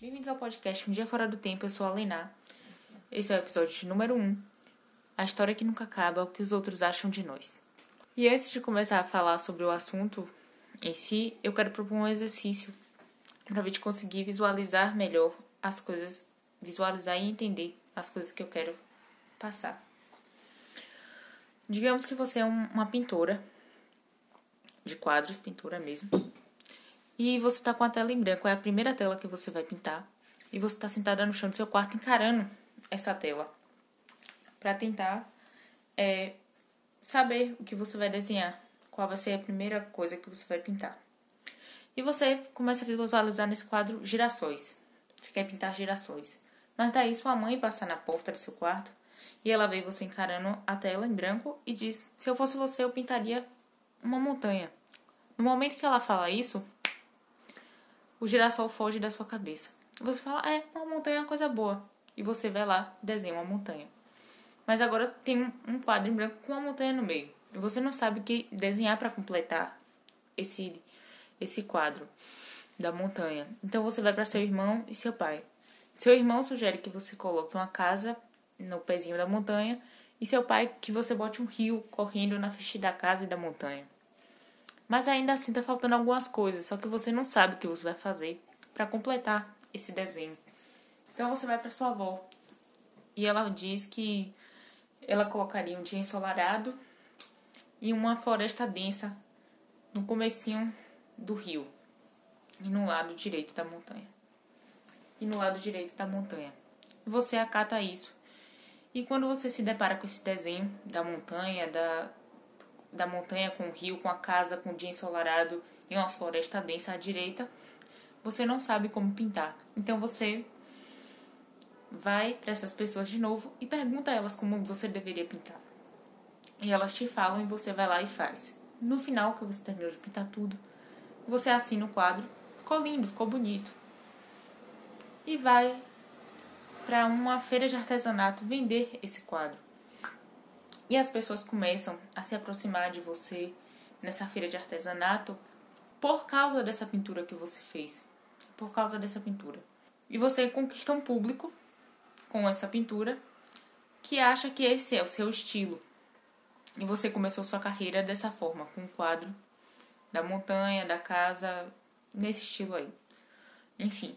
Bem-vindos ao podcast Um Dia Fora do Tempo, eu sou a Lena. Esse é o episódio número 1. Um, a história que nunca acaba, o que os outros acham de nós. E antes de começar a falar sobre o assunto em si, eu quero propor um exercício para a gente conseguir visualizar melhor as coisas, visualizar e entender as coisas que eu quero passar. Digamos que você é uma pintora de quadros, pintura mesmo. E você está com a tela em branco, é a primeira tela que você vai pintar. E você está sentada no chão do seu quarto encarando essa tela para tentar é, saber o que você vai desenhar, qual vai ser a primeira coisa que você vai pintar. E você começa a visualizar nesse quadro girassóis. Você quer pintar girassóis. Mas daí sua mãe passa na porta do seu quarto e ela vê você encarando a tela em branco e diz: Se eu fosse você, eu pintaria uma montanha. No momento que ela fala isso, o girassol foge da sua cabeça. Você fala, é, uma montanha é uma coisa boa. E você vai lá, desenha uma montanha. Mas agora tem um quadro em branco com uma montanha no meio. E você não sabe o que desenhar para completar esse, esse quadro da montanha. Então você vai para seu irmão e seu pai. Seu irmão sugere que você coloque uma casa no pezinho da montanha e seu pai que você bote um rio correndo na frente da casa e da montanha. Mas ainda assim tá faltando algumas coisas, só que você não sabe o que você vai fazer para completar esse desenho. Então você vai para sua avó e ela diz que ela colocaria um dia ensolarado e uma floresta densa no comecinho do rio e no lado direito da montanha. E no lado direito da montanha. Você acata isso. E quando você se depara com esse desenho da montanha, da, da montanha com o rio, com a casa, com o dia ensolarado e uma floresta densa à direita, você não sabe como pintar. Então você vai para essas pessoas de novo e pergunta a elas como você deveria pintar. E elas te falam e você vai lá e faz. No final, que você terminou de pintar tudo, você assina o quadro. Ficou lindo, ficou bonito. E vai para uma feira de artesanato vender esse quadro. E as pessoas começam a se aproximar de você nessa feira de artesanato por causa dessa pintura que você fez. Por causa dessa pintura. E você conquista um público com essa pintura que acha que esse é o seu estilo. E você começou sua carreira dessa forma, com o quadro da montanha, da casa, nesse estilo aí. Enfim.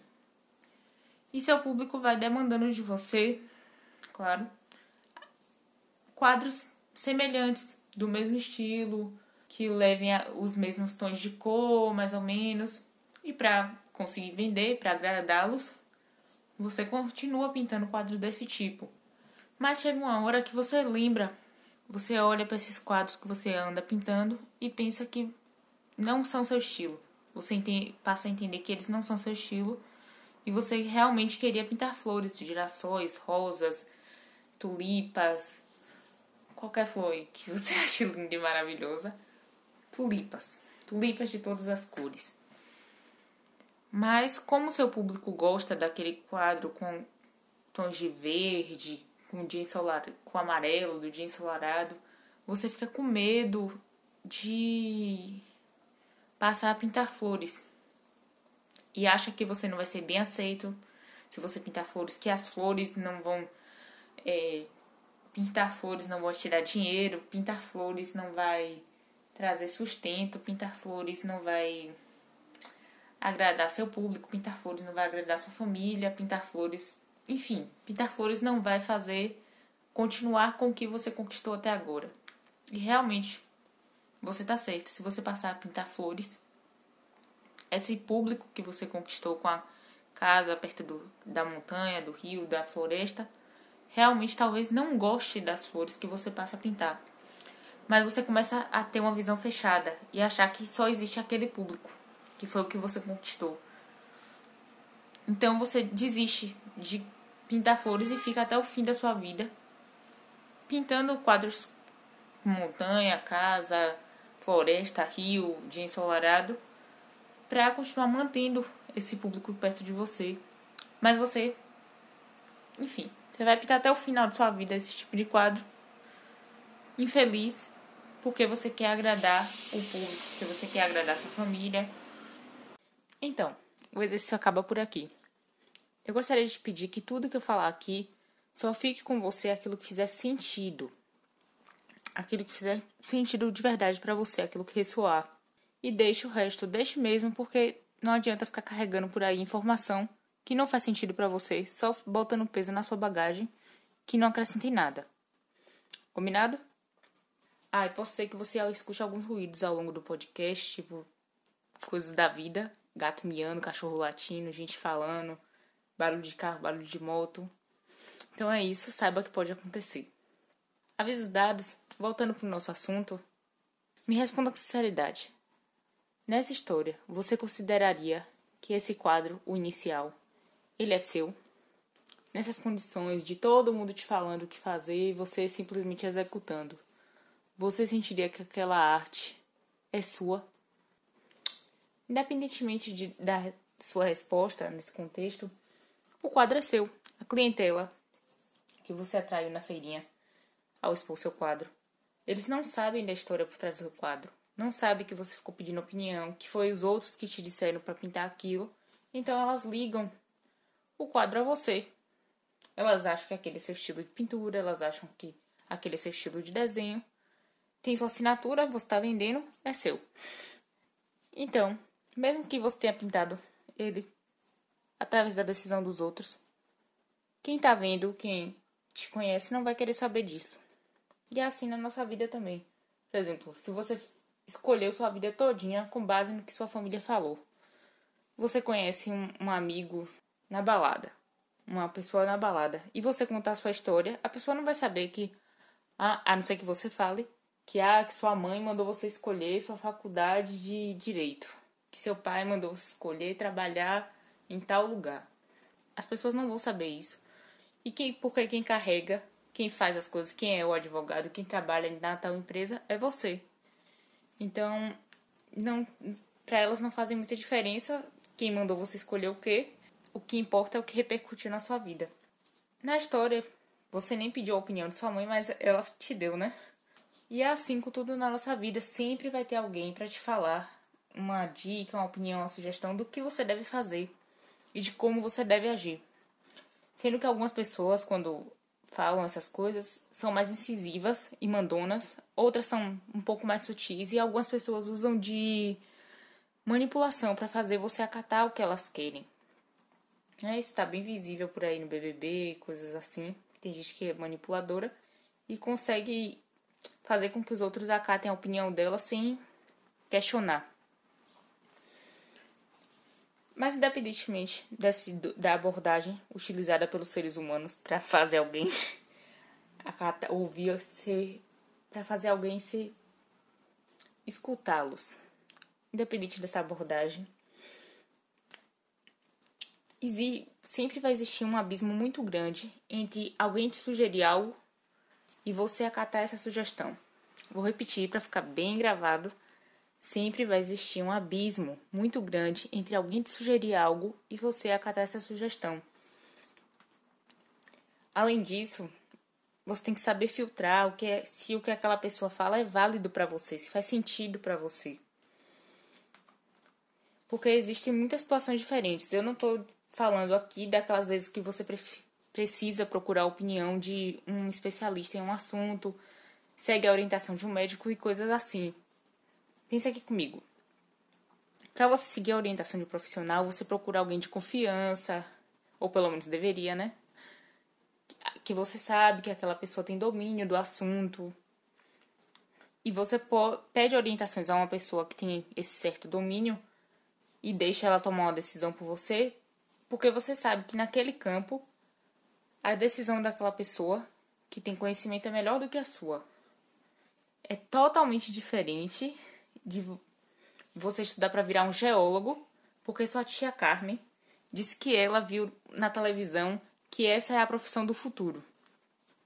E seu público vai demandando de você, claro, quadros semelhantes, do mesmo estilo, que levem os mesmos tons de cor, mais ou menos. E para conseguir vender, para agradá-los, você continua pintando quadros desse tipo. Mas chega uma hora que você lembra, você olha para esses quadros que você anda pintando e pensa que não são seu estilo. Você passa a entender que eles não são seu estilo e você realmente queria pintar flores, girassóis, rosas, tulipas, qualquer flor que você ache linda e maravilhosa. Tulipas. Tulipas de todas as cores. Mas como seu público gosta daquele quadro com tons de verde, com dia ensolarado, com amarelo do dia ensolarado, você fica com medo de passar a pintar flores. E acha que você não vai ser bem aceito se você pintar flores, que as flores não vão é, Pintar flores não vai tirar dinheiro, pintar flores não vai trazer sustento, pintar flores não vai agradar seu público, pintar flores não vai agradar sua família, pintar flores, enfim, pintar flores não vai fazer continuar com o que você conquistou até agora. E realmente, você tá certo. Se você passar a pintar flores, esse público que você conquistou com a casa perto do, da montanha, do rio, da floresta, realmente talvez não goste das flores que você passa a pintar. Mas você começa a ter uma visão fechada e achar que só existe aquele público, que foi o que você conquistou. Então você desiste de pintar flores e fica até o fim da sua vida pintando quadros montanha, casa, floresta, rio, dia ensolarado, para continuar mantendo esse público perto de você. Mas você, enfim, você vai pintar até o final de sua vida esse tipo de quadro. Infeliz, porque você quer agradar o público, porque você quer agradar sua família. Então, o exercício acaba por aqui. Eu gostaria de pedir que tudo que eu falar aqui só fique com você aquilo que fizer sentido. Aquilo que fizer sentido de verdade para você, aquilo que ressoar. E deixe o resto, deixe mesmo, porque não adianta ficar carregando por aí informação que não faz sentido para você, só botando peso na sua bagagem que não acrescenta em nada. Combinado? Ah, e posso ser que você escute alguns ruídos ao longo do podcast, tipo coisas da vida, gato miando, cachorro latindo, gente falando, barulho de carro, barulho de moto. Então é isso, saiba que pode acontecer. Avisos dados, voltando para o nosso assunto, me responda com sinceridade. Nessa história, você consideraria que esse quadro, o inicial, ele é seu? Nessas condições de todo mundo te falando o que fazer e você simplesmente executando, você sentiria que aquela arte é sua? Independentemente de, da sua resposta nesse contexto, o quadro é seu. A clientela que você atraiu na feirinha ao expor seu quadro. Eles não sabem da história por trás do quadro. Não sabem que você ficou pedindo opinião, que foi os outros que te disseram para pintar aquilo. Então elas ligam o quadro a você. Elas acham que aquele é seu estilo de pintura, elas acham que aquele é seu estilo de desenho. Tem sua assinatura, você está vendendo, é seu. Então, mesmo que você tenha pintado ele através da decisão dos outros, quem tá vendo, quem te conhece, não vai querer saber disso. E é assim na nossa vida também. Por exemplo, se você escolheu sua vida todinha com base no que sua família falou. Você conhece um, um amigo na balada, uma pessoa na balada, e você contar a sua história, a pessoa não vai saber que, ah, a não ser que você fale, que, ah, que sua mãe mandou você escolher sua faculdade de direito que seu pai mandou você escolher trabalhar em tal lugar. As pessoas não vão saber isso. E quem, porque quem carrega, quem faz as coisas, quem é o advogado, quem trabalha na tal empresa é você. Então, não para elas não fazem muita diferença quem mandou você escolher o quê. O que importa é o que repercutiu na sua vida. Na história, você nem pediu a opinião de sua mãe, mas ela te deu, né? E é assim com tudo na nossa vida, sempre vai ter alguém para te falar uma dica, uma opinião, uma sugestão do que você deve fazer e de como você deve agir. Sendo que algumas pessoas, quando falam essas coisas, são mais incisivas e mandonas, outras são um pouco mais sutis e algumas pessoas usam de manipulação para fazer você acatar o que elas querem. É, isso está bem visível por aí no BBB, coisas assim. Tem gente que é manipuladora e consegue fazer com que os outros acatem a opinião dela sem questionar. Mas independentemente desse, da abordagem utilizada pelos seres humanos para fazer alguém ouvir ser para fazer alguém se escutá-los. Independente dessa abordagem, sempre vai existir um abismo muito grande entre alguém te sugerir algo e você acatar essa sugestão. Vou repetir para ficar bem gravado Sempre vai existir um abismo muito grande entre alguém te sugerir algo e você acatar essa sugestão. Além disso, você tem que saber filtrar o que é, se o que aquela pessoa fala é válido para você, se faz sentido para você. Porque existem muitas situações diferentes. Eu não estou falando aqui daquelas vezes que você precisa procurar a opinião de um especialista em um assunto, segue a orientação de um médico e coisas assim. Pense aqui comigo. Para você seguir a orientação de um profissional, você procura alguém de confiança, ou pelo menos deveria, né? Que você sabe que aquela pessoa tem domínio do assunto. E você pede orientações a uma pessoa que tem esse certo domínio e deixa ela tomar uma decisão por você, porque você sabe que naquele campo a decisão daquela pessoa que tem conhecimento é melhor do que a sua. É totalmente diferente de você estudar para virar um geólogo, porque sua tia Carmen disse que ela viu na televisão que essa é a profissão do futuro.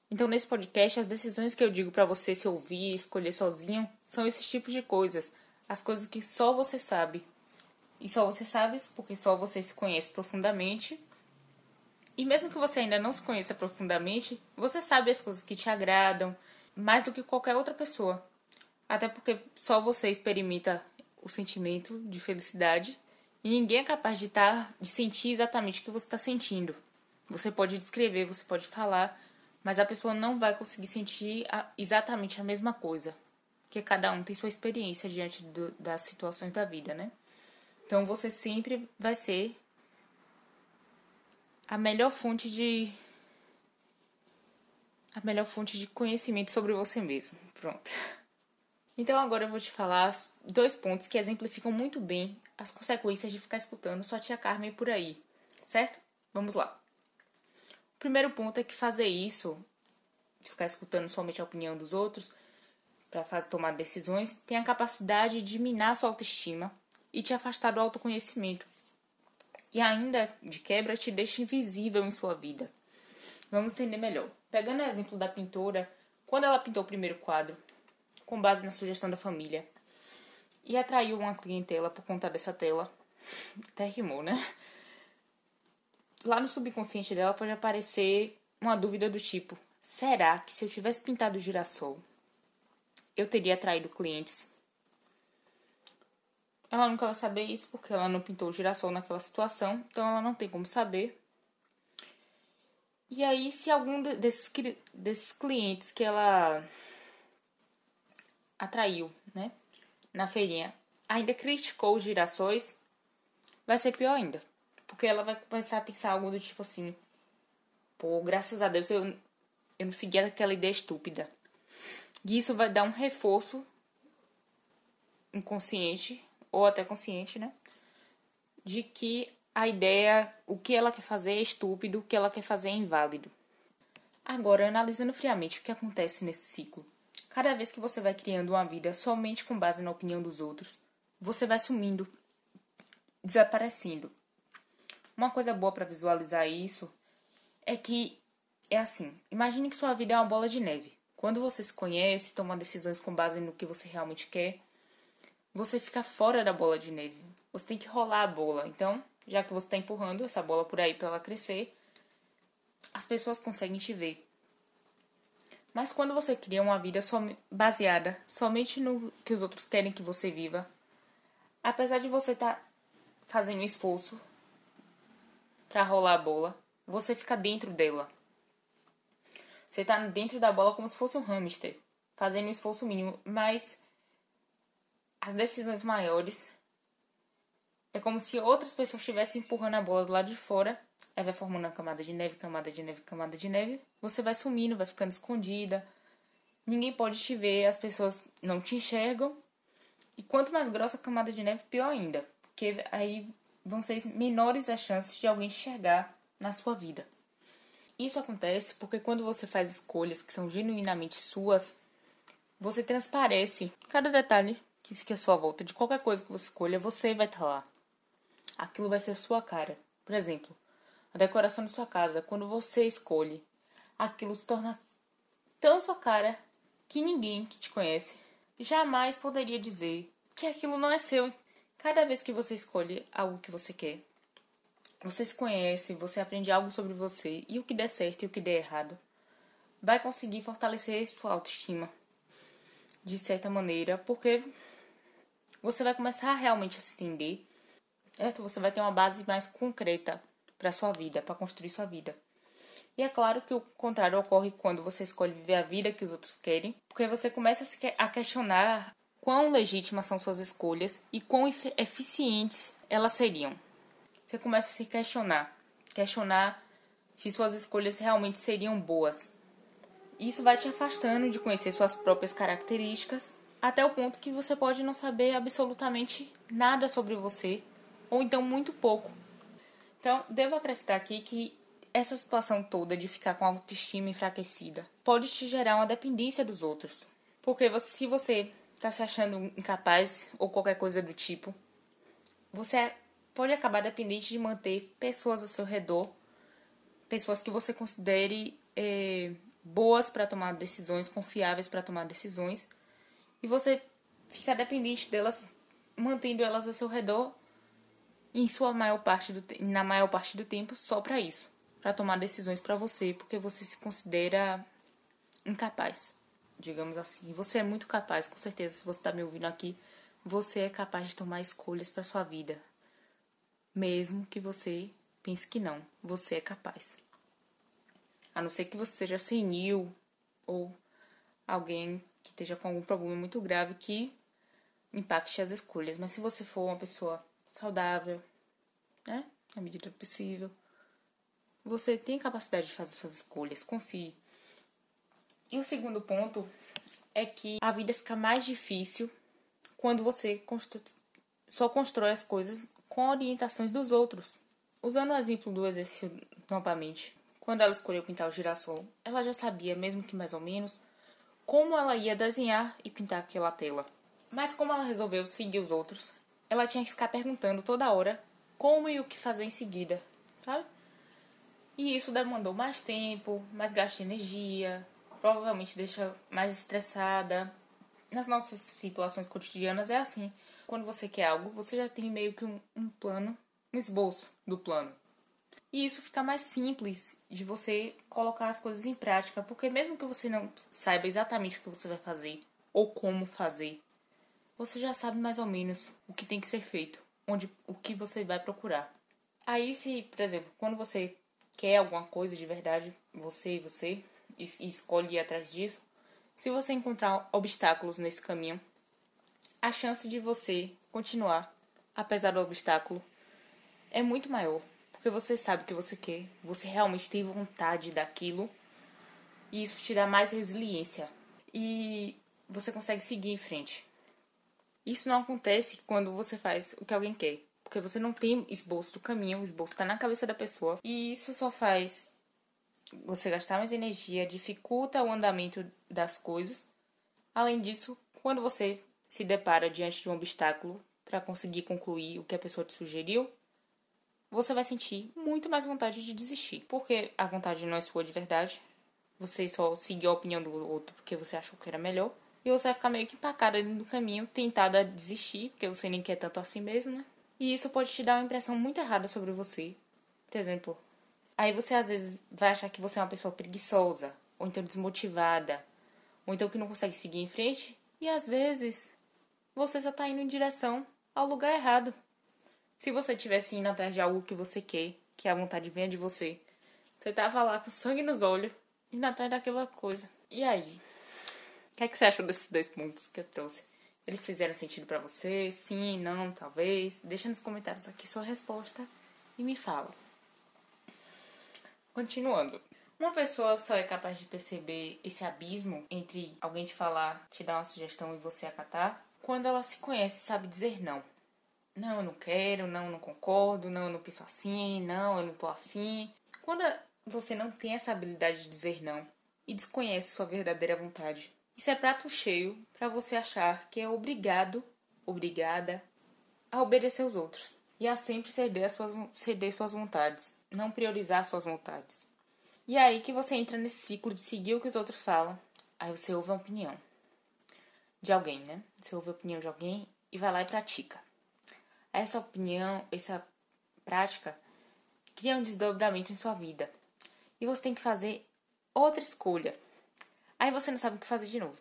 Então, nesse podcast, as decisões que eu digo para você se ouvir, escolher sozinho, são esses tipos de coisas, as coisas que só você sabe. E só você sabe porque só você se conhece profundamente. E mesmo que você ainda não se conheça profundamente, você sabe as coisas que te agradam mais do que qualquer outra pessoa. Até porque só você experimenta o sentimento de felicidade E ninguém é capaz de, tá, de sentir exatamente o que você está sentindo. Você pode descrever, você pode falar, mas a pessoa não vai conseguir sentir a, exatamente a mesma coisa. Porque cada um tem sua experiência diante do, das situações da vida, né? Então você sempre vai ser a melhor fonte de a melhor fonte de conhecimento sobre você mesmo. Pronto. Então agora eu vou te falar dois pontos que exemplificam muito bem as consequências de ficar escutando sua tia Carmen por aí, certo? Vamos lá. O primeiro ponto é que fazer isso, de ficar escutando somente a opinião dos outros para tomar decisões, tem a capacidade de minar sua autoestima e te afastar do autoconhecimento. E ainda, de quebra, te deixa invisível em sua vida. Vamos entender melhor. Pegando o exemplo da pintora, quando ela pintou o primeiro quadro, com base na sugestão da família, e atraiu uma clientela por conta dessa tela, até rimou, né? Lá no subconsciente dela pode aparecer uma dúvida do tipo: será que se eu tivesse pintado o girassol, eu teria atraído clientes? Ela nunca vai saber isso porque ela não pintou o girassol naquela situação, então ela não tem como saber. E aí, se algum desses, desses clientes que ela atraiu, né, na feirinha, ainda criticou os girassóis, vai ser pior ainda. Porque ela vai começar a pensar algo do tipo assim: pô, graças a Deus eu, eu não segui aquela ideia estúpida. E isso vai dar um reforço inconsciente, ou até consciente, né? De que a ideia, o que ela quer fazer é estúpido, o que ela quer fazer é inválido. Agora, analisando friamente o que acontece nesse ciclo, cada vez que você vai criando uma vida somente com base na opinião dos outros, você vai sumindo, desaparecendo. Uma coisa boa para visualizar isso é que é assim: imagine que sua vida é uma bola de neve. Quando você se conhece, toma decisões com base no que você realmente quer, você fica fora da bola de neve. Você tem que rolar a bola. Então, já que você está empurrando essa bola por aí para ela crescer, as pessoas conseguem te ver. Mas quando você cria uma vida som baseada somente no que os outros querem que você viva, apesar de você estar tá fazendo esforço para rolar a bola, você fica dentro dela. Você está dentro da bola como se fosse um hamster, fazendo um esforço mínimo, mas as decisões maiores é como se outras pessoas estivessem empurrando a bola do lado de fora. Aí vai formando uma camada de neve, camada de neve, camada de neve. Você vai sumindo, vai ficando escondida. Ninguém pode te ver, as pessoas não te enxergam. E quanto mais grossa a camada de neve, pior ainda. Porque aí vão ser menores as chances de alguém enxergar na sua vida. Isso acontece porque quando você faz escolhas que são genuinamente suas, você transparece cada detalhe que fica à sua volta. De qualquer coisa que você escolha, você vai estar lá aquilo vai ser a sua cara. Por exemplo, a decoração de sua casa, quando você escolhe, aquilo se torna tão sua cara que ninguém que te conhece jamais poderia dizer que aquilo não é seu. Cada vez que você escolhe algo que você quer, você se conhece, você aprende algo sobre você e o que der certo e o que der errado, vai conseguir fortalecer sua autoestima de certa maneira, porque você vai começar realmente a se entender certo? Você vai ter uma base mais concreta para sua vida, para construir sua vida. E é claro que o contrário ocorre quando você escolhe viver a vida que os outros querem, porque você começa a questionar quão legítimas são suas escolhas e quão eficientes elas seriam. Você começa a se questionar, questionar se suas escolhas realmente seriam boas. Isso vai te afastando de conhecer suas próprias características, até o ponto que você pode não saber absolutamente nada sobre você ou então muito pouco. Então, devo acrescentar aqui que essa situação toda de ficar com a autoestima enfraquecida pode te gerar uma dependência dos outros. Porque você, se você está se achando incapaz ou qualquer coisa do tipo, você pode acabar dependente de manter pessoas ao seu redor, pessoas que você considere é, boas para tomar decisões, confiáveis para tomar decisões, e você fica dependente delas, mantendo elas ao seu redor em sua maior parte do na maior parte do tempo só para isso, para tomar decisões para você, porque você se considera incapaz, digamos assim. Você é muito capaz, com certeza, se você está me ouvindo aqui, você é capaz de tomar escolhas para sua vida. mesmo que você pense que não, você é capaz. A não ser que você seja senil ou alguém que esteja com algum problema muito grave que impacte as escolhas. Mas se você for uma pessoa saudável, né, na medida do possível, você tem capacidade de fazer suas escolhas, confie. E o segundo ponto é que a vida fica mais difícil quando você só constrói as coisas com orientações dos outros. Usando o exemplo do exercício novamente, quando ela escolheu pintar o girassol, ela já sabia, mesmo que mais ou menos, como ela ia desenhar e pintar aquela tela. Mas como ela resolveu seguir os outros, ela tinha que ficar perguntando toda hora como e o que fazer em seguida, sabe? E isso demandou mais tempo, mais gasto de energia, provavelmente deixa mais estressada. Nas nossas situações cotidianas é assim. Quando você quer algo, você já tem meio que um, um plano, um esboço do plano. E isso fica mais simples de você colocar as coisas em prática, porque mesmo que você não saiba exatamente o que você vai fazer ou como fazer, você já sabe mais ou menos o que tem que ser feito, onde o que você vai procurar. Aí se, por exemplo, quando você quer alguma coisa de verdade, você e você, e escolhe ir atrás disso, se você encontrar obstáculos nesse caminho, a chance de você continuar, apesar do obstáculo, é muito maior. Porque você sabe o que você quer, você realmente tem vontade daquilo, e isso te dá mais resiliência. E você consegue seguir em frente. Isso não acontece quando você faz o que alguém quer. Porque você não tem esboço do caminho, o esboço está na cabeça da pessoa. E isso só faz você gastar mais energia, dificulta o andamento das coisas. Além disso, quando você se depara diante de um obstáculo para conseguir concluir o que a pessoa te sugeriu, você vai sentir muito mais vontade de desistir. Porque a vontade não é sua de verdade. Você só seguiu a opinião do outro porque você achou que era melhor. E você vai ficar meio que empacada no caminho, tentada a desistir, porque você nem quer tanto assim mesmo, né? E isso pode te dar uma impressão muito errada sobre você. Por exemplo, aí você às vezes vai achar que você é uma pessoa preguiçosa, ou então desmotivada, ou então que não consegue seguir em frente, e às vezes você só tá indo em direção ao lugar errado. Se você estivesse indo atrás de algo que você quer, que a vontade venha de você, você tava lá com sangue nos olhos, indo atrás daquela coisa. E aí? O que, é que você achou desses dois pontos que eu trouxe? Eles fizeram sentido para você? Sim, não, talvez? Deixa nos comentários aqui sua resposta e me fala. Continuando. Uma pessoa só é capaz de perceber esse abismo entre alguém te falar, te dar uma sugestão e você acatar, quando ela se conhece e sabe dizer não. Não, eu não quero, não, eu não concordo, não, eu não penso assim, não, eu não tô afim. Quando você não tem essa habilidade de dizer não e desconhece sua verdadeira vontade, isso é prato cheio para você achar que é obrigado, obrigada, a obedecer os outros e a sempre ceder, suas, ceder suas vontades, não priorizar suas vontades. E é aí que você entra nesse ciclo de seguir o que os outros falam, aí você ouve a opinião de alguém, né? Você ouve a opinião de alguém e vai lá e pratica. Essa opinião, essa prática cria um desdobramento em sua vida. E você tem que fazer outra escolha Aí você não sabe o que fazer de novo.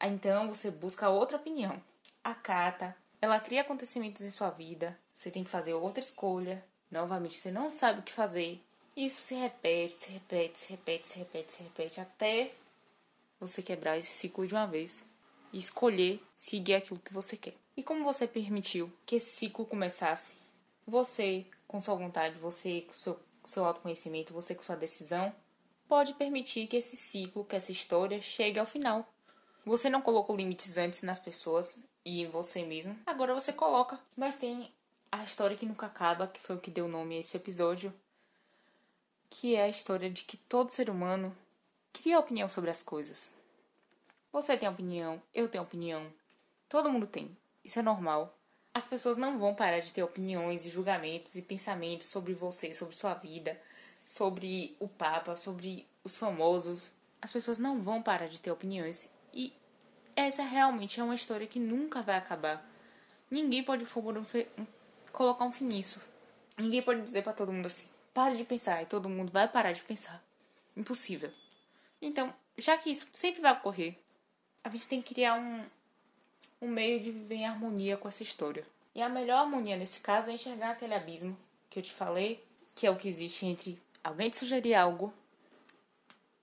Aí então você busca outra opinião. Acata. Ela cria acontecimentos em sua vida. Você tem que fazer outra escolha. Novamente você não sabe o que fazer. Isso se repete, se repete, se repete, se repete, se repete até você quebrar esse ciclo de uma vez e escolher seguir aquilo que você quer. E como você permitiu que esse ciclo começasse? Você, com sua vontade, você com seu, seu autoconhecimento, você com sua decisão, pode permitir que esse ciclo, que essa história chegue ao final. Você não colocou limites antes nas pessoas e em você mesmo, agora você coloca. Mas tem a história que nunca acaba, que foi o que deu nome a esse episódio, que é a história de que todo ser humano cria opinião sobre as coisas. Você tem opinião, eu tenho opinião, todo mundo tem. Isso é normal. As pessoas não vão parar de ter opiniões e julgamentos e pensamentos sobre você, sobre sua vida, sobre o Papa, sobre os famosos, as pessoas não vão parar de ter opiniões. E essa realmente é uma história que nunca vai acabar. Ninguém pode colocar um fim nisso. Ninguém pode dizer para todo mundo assim: pare de pensar, e todo mundo vai parar de pensar. Impossível. Então, já que isso sempre vai ocorrer, a gente tem que criar um, um meio de viver em harmonia com essa história. E a melhor harmonia nesse caso é enxergar aquele abismo que eu te falei, que é o que existe entre alguém te sugerir algo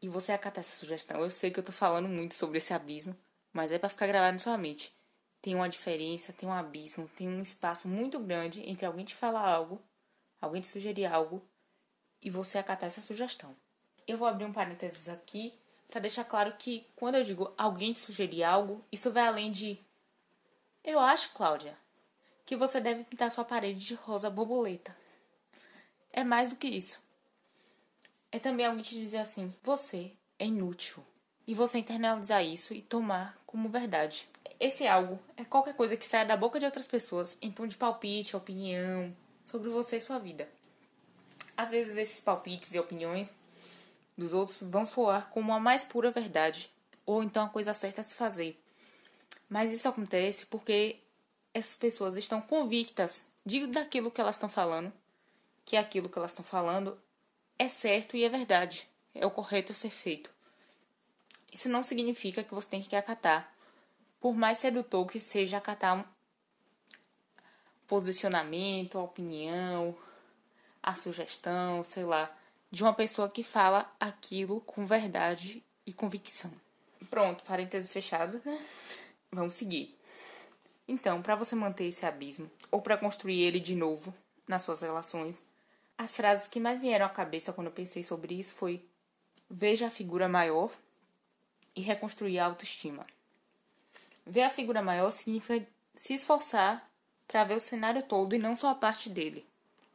e você acatar essa sugestão. Eu sei que eu tô falando muito sobre esse abismo, mas é para ficar gravado na sua mente. Tem uma diferença, tem um abismo, tem um espaço muito grande entre alguém te falar algo, alguém te sugerir algo e você acatar essa sugestão. Eu vou abrir um parênteses aqui para deixar claro que quando eu digo alguém te sugerir algo, isso vai além de eu acho, Cláudia, que você deve pintar sua parede de rosa borboleta. É mais do que isso. É também alguém te dizer assim: você é inútil. E você internalizar isso e tomar como verdade. Esse algo é qualquer coisa que saia da boca de outras pessoas em tom de palpite, opinião sobre você e sua vida. Às vezes esses palpites e opiniões dos outros vão soar como a mais pura verdade, ou então a coisa certa a se fazer. Mas isso acontece porque essas pessoas estão convictas de daquilo que elas estão falando, que aquilo que elas estão falando é certo e é verdade, é o correto a ser feito. Isso não significa que você tem que acatar, por mais sedutor que seja acatar um posicionamento, a opinião, a sugestão, sei lá, de uma pessoa que fala aquilo com verdade e convicção. Pronto, parênteses fechado. Vamos seguir. Então, para você manter esse abismo, ou para construir ele de novo nas suas relações, as frases que mais vieram à cabeça quando eu pensei sobre isso foi: veja a figura maior e reconstruir a autoestima. Ver a figura maior significa se esforçar para ver o cenário todo e não só a parte dele.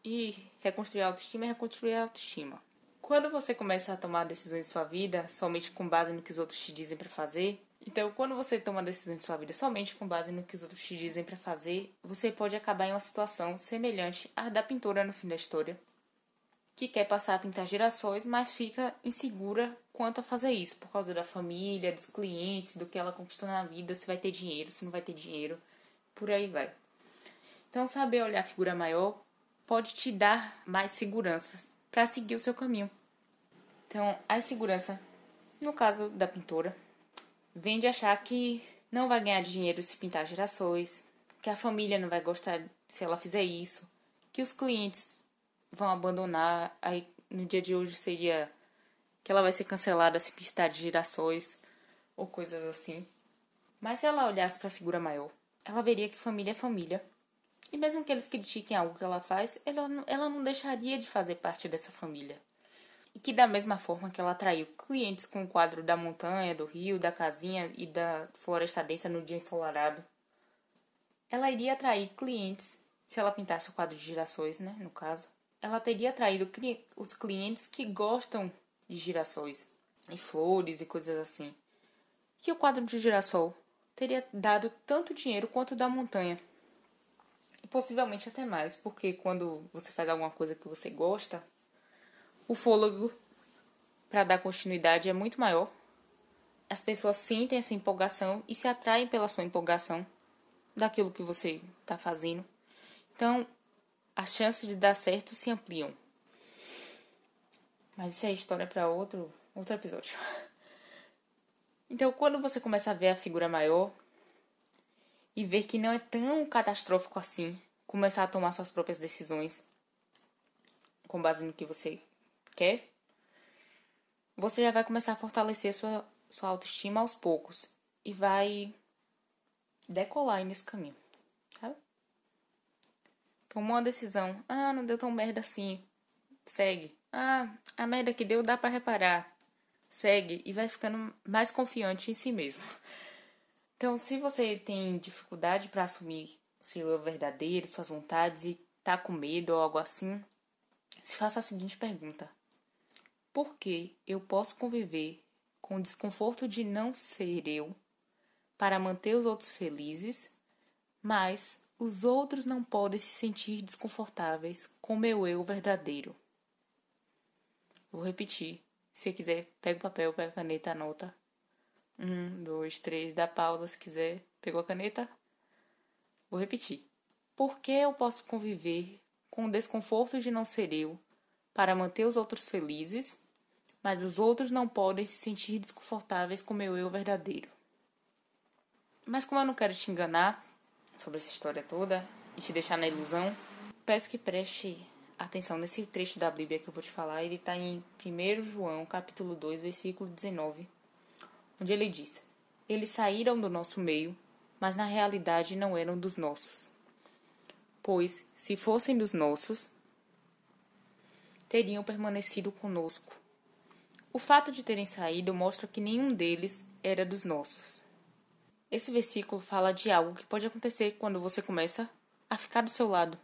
E reconstruir a autoestima é reconstruir a autoestima. Quando você começa a tomar decisões em sua vida somente com base no que os outros te dizem para fazer, então quando você toma decisões em sua vida somente com base no que os outros te dizem para fazer, você pode acabar em uma situação semelhante à da pintora no fim da história, que quer passar a pintar girassóis, mas fica insegura quanto a fazer isso, por causa da família, dos clientes, do que ela conquistou na vida, se vai ter dinheiro, se não vai ter dinheiro, por aí vai. Então, saber olhar a figura maior pode te dar mais segurança para seguir o seu caminho. Então, a insegurança, no caso da pintora, vem de achar que não vai ganhar dinheiro se pintar girassóis, que a família não vai gostar se ela fizer isso, que os clientes vão abandonar. Aí no dia de hoje seria que ela vai ser cancelada se pistar de girassóis ou coisas assim. Mas se ela olhasse para a figura maior, ela veria que família é família. E mesmo que eles critiquem algo que ela faz, ela, ela não deixaria de fazer parte dessa família. E que da mesma forma que ela atraiu clientes com o quadro da montanha, do rio, da casinha e da floresta densa no dia ensolarado, ela iria atrair clientes se ela pintasse o quadro de girassóis, né, no caso ela teria atraído os clientes que gostam de girassóis e flores e coisas assim. Que o quadro de girassol teria dado tanto dinheiro quanto da montanha. E possivelmente até mais, porque quando você faz alguma coisa que você gosta, o fôlego para dar continuidade é muito maior. As pessoas sentem essa empolgação e se atraem pela sua empolgação daquilo que você está fazendo. Então, as chances de dar certo se ampliam. Mas isso é história para outro, outro episódio. Então, quando você começa a ver a figura maior e ver que não é tão catastrófico assim, começar a tomar suas próprias decisões com base no que você quer, você já vai começar a fortalecer sua, sua autoestima aos poucos e vai decolar nesse caminho. Tomou uma decisão. Ah, não deu tão merda assim. Segue. Ah, a merda que deu dá para reparar. Segue e vai ficando mais confiante em si mesmo. Então, se você tem dificuldade para assumir o seu verdadeiro, suas vontades e tá com medo ou algo assim, se faça a seguinte pergunta: Por que eu posso conviver com o desconforto de não ser eu para manter os outros felizes, mas os outros não podem se sentir desconfortáveis com meu eu verdadeiro. Vou repetir. Se quiser, pega o papel, pega a caneta, anota. Um, dois, três, dá pausa se quiser. Pegou a caneta? Vou repetir. Por que eu posso conviver com o desconforto de não ser eu para manter os outros felizes, mas os outros não podem se sentir desconfortáveis com meu eu verdadeiro? Mas como eu não quero te enganar, sobre essa história toda e te deixar na ilusão, peço que preste atenção nesse trecho da Bíblia que eu vou te falar. Ele está em 1 João, capítulo 2, versículo 19, onde ele diz: Eles saíram do nosso meio, mas na realidade não eram dos nossos. Pois, se fossem dos nossos, teriam permanecido conosco. O fato de terem saído mostra que nenhum deles era dos nossos. Esse versículo fala de algo que pode acontecer quando você começa a ficar do seu lado,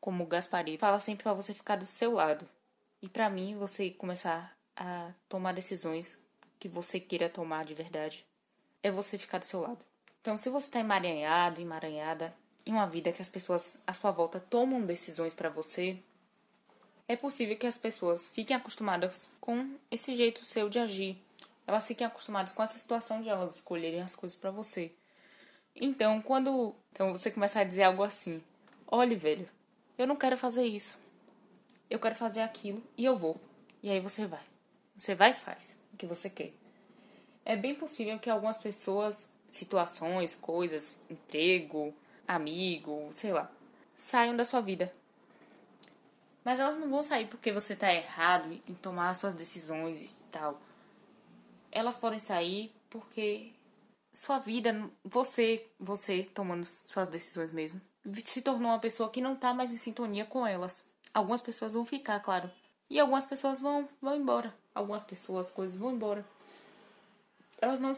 como Gasparito fala sempre para você ficar do seu lado. E para mim, você começar a tomar decisões que você queira tomar de verdade, é você ficar do seu lado. Então, se você está emaranhado, emaranhada em uma vida que as pessoas à sua volta tomam decisões para você, é possível que as pessoas fiquem acostumadas com esse jeito seu de agir. Elas fiquem acostumadas com essa situação de elas escolherem as coisas para você. Então, quando então você começar a dizer algo assim: "Olhe, velho, eu não quero fazer isso. Eu quero fazer aquilo e eu vou". E aí você vai. Você vai e faz o que você quer. É bem possível que algumas pessoas, situações, coisas, emprego, amigo, sei lá, saiam da sua vida mas elas não vão sair porque você tá errado em tomar suas decisões e tal. Elas podem sair porque sua vida, você, você tomando suas decisões mesmo, se tornou uma pessoa que não tá mais em sintonia com elas. Algumas pessoas vão ficar, claro. E algumas pessoas vão, vão embora. Algumas pessoas, coisas vão embora. Elas não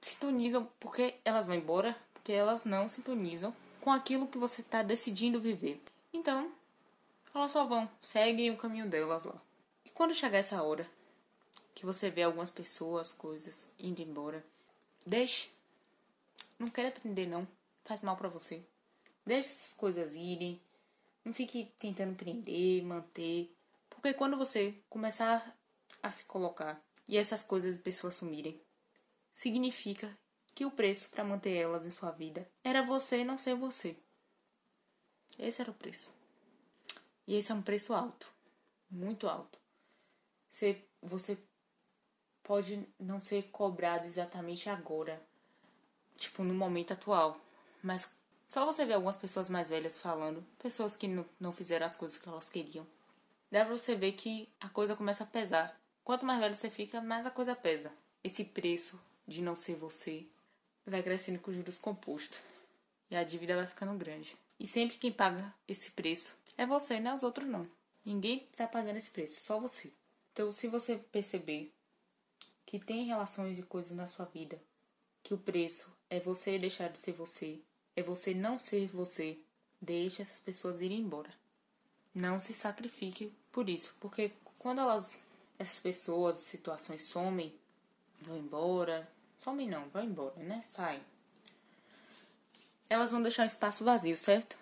sintonizam porque elas vão embora, porque elas não sintonizam com aquilo que você está decidindo viver. Então, elas só vão, seguem o caminho delas lá. E quando chegar essa hora, que você vê algumas pessoas, coisas indo embora, deixe. Não quero aprender não, faz mal para você. Deixe essas coisas irem. Não fique tentando prender, manter, porque quando você começar a se colocar e essas coisas e pessoas sumirem, significa que o preço para manter elas em sua vida era você não ser você. Esse era o preço. E esse é um preço alto, muito alto. Você, você pode não ser cobrado exatamente agora, tipo no momento atual, mas só você ver algumas pessoas mais velhas falando, pessoas que não, não fizeram as coisas que elas queriam. Dá pra você ver que a coisa começa a pesar. Quanto mais velho você fica, mais a coisa pesa. Esse preço de não ser você vai crescendo com juros compostos. E a dívida vai ficando grande. E sempre quem paga esse preço é você, não é os outros não. Ninguém tá pagando esse preço, só você. Então, se você perceber que tem relações e coisas na sua vida que o preço é você deixar de ser você, é você não ser você, deixe essas pessoas irem embora. Não se sacrifique por isso, porque quando elas essas pessoas, situações somem, vão embora, somem não, vão embora, né? Saem. Elas vão deixar um espaço vazio, certo?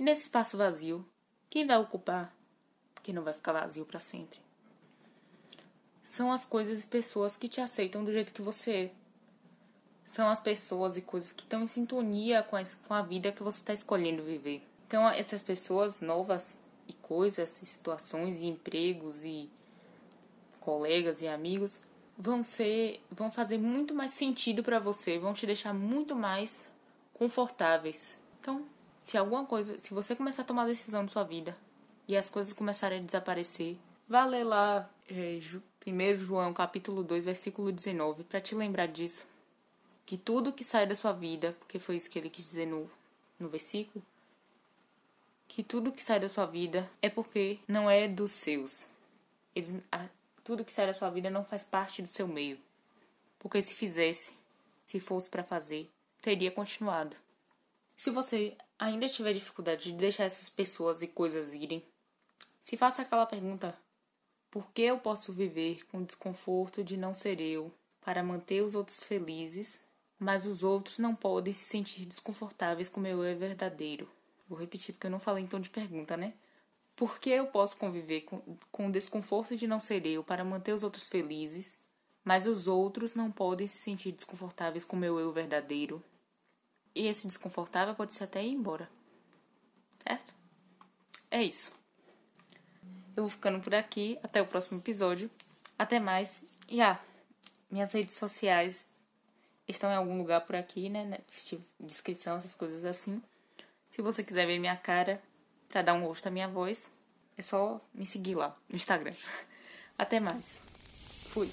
E nesse espaço vazio, quem vai ocupar? Porque não vai ficar vazio para sempre. São as coisas e pessoas que te aceitam do jeito que você é. São as pessoas e coisas que estão em sintonia com a, com a vida que você está escolhendo viver. Então, essas pessoas novas e coisas, e situações e empregos e colegas e amigos vão ser, vão fazer muito mais sentido para você, vão te deixar muito mais confortáveis. Então, se alguma coisa, se você começar a tomar decisão na sua vida e as coisas começarem a desaparecer, vá ler lá é, 1 João capítulo 2, versículo 19, para te lembrar disso. Que tudo que sai da sua vida, porque foi isso que ele quis dizer no, no versículo, que tudo que sai da sua vida é porque não é dos seus. Eles, a, tudo que sai da sua vida não faz parte do seu meio. Porque se fizesse, se fosse para fazer, teria continuado. Se você ainda tiver dificuldade de deixar essas pessoas e coisas irem, se faça aquela pergunta: por que eu posso viver com o desconforto de não ser eu para manter os outros felizes, mas os outros não podem se sentir desconfortáveis com meu eu verdadeiro? Vou repetir porque eu não falei em tom de pergunta, né? Por que eu posso conviver com, com o desconforto de não ser eu para manter os outros felizes, mas os outros não podem se sentir desconfortáveis com meu eu verdadeiro? E esse desconfortável pode ser até ir embora. Certo? É isso. Eu vou ficando por aqui. Até o próximo episódio. Até mais. E ah, minhas redes sociais estão em algum lugar por aqui, né? Descrição, essas coisas assim. Se você quiser ver minha cara para dar um gosto à minha voz, é só me seguir lá no Instagram. Até mais. Fui.